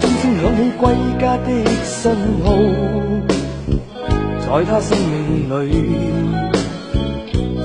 钟声响起归家的信号，在他生命里，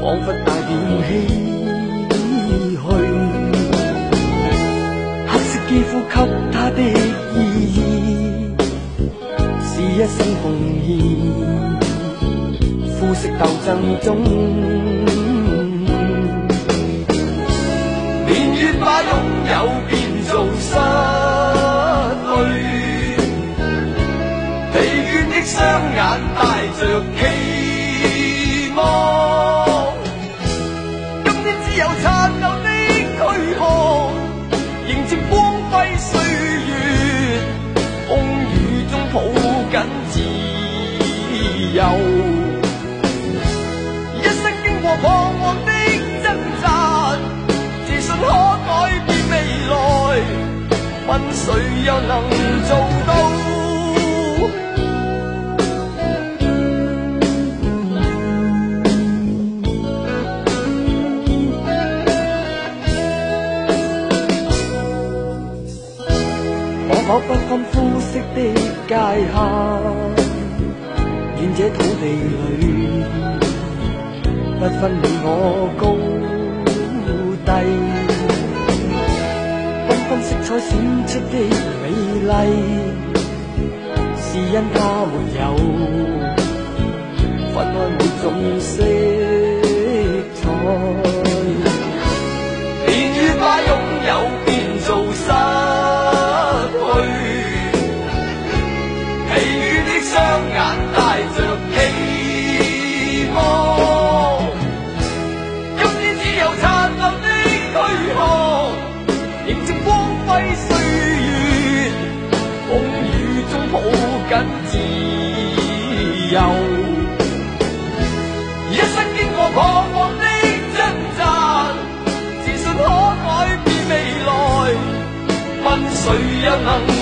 仿佛带点唏嘘。黑色肌肤给他的意义，是一生奉献。肤色斗争中，一生经过。彷徨的挣扎，自信可改变未来，问谁又能做这土地里。不分你我高低，缤纷色彩闪出的美丽，是因它没有分开每种色谁又能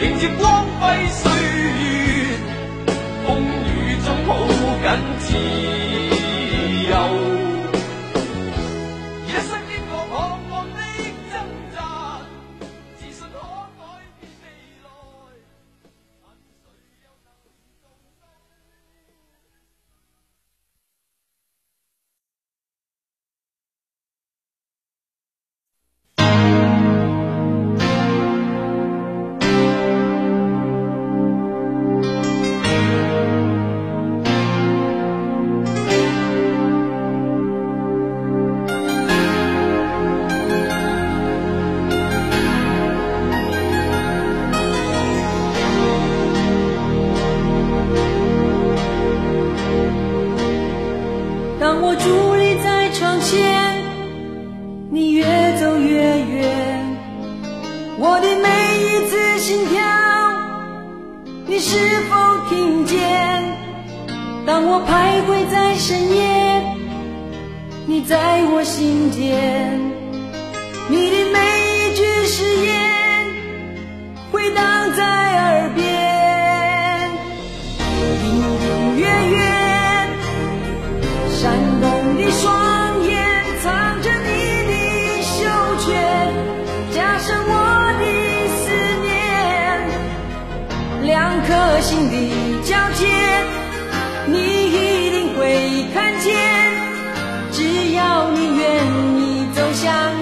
и тепло. 当我伫立在窗前，你越走越远，我的每一次心跳，你是否听见？当我徘徊在深夜，你在我心间。你。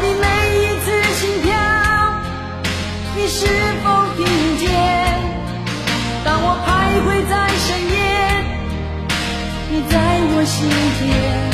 的每一次心跳，你是否听见？当我徘徊在深夜，你在我心间。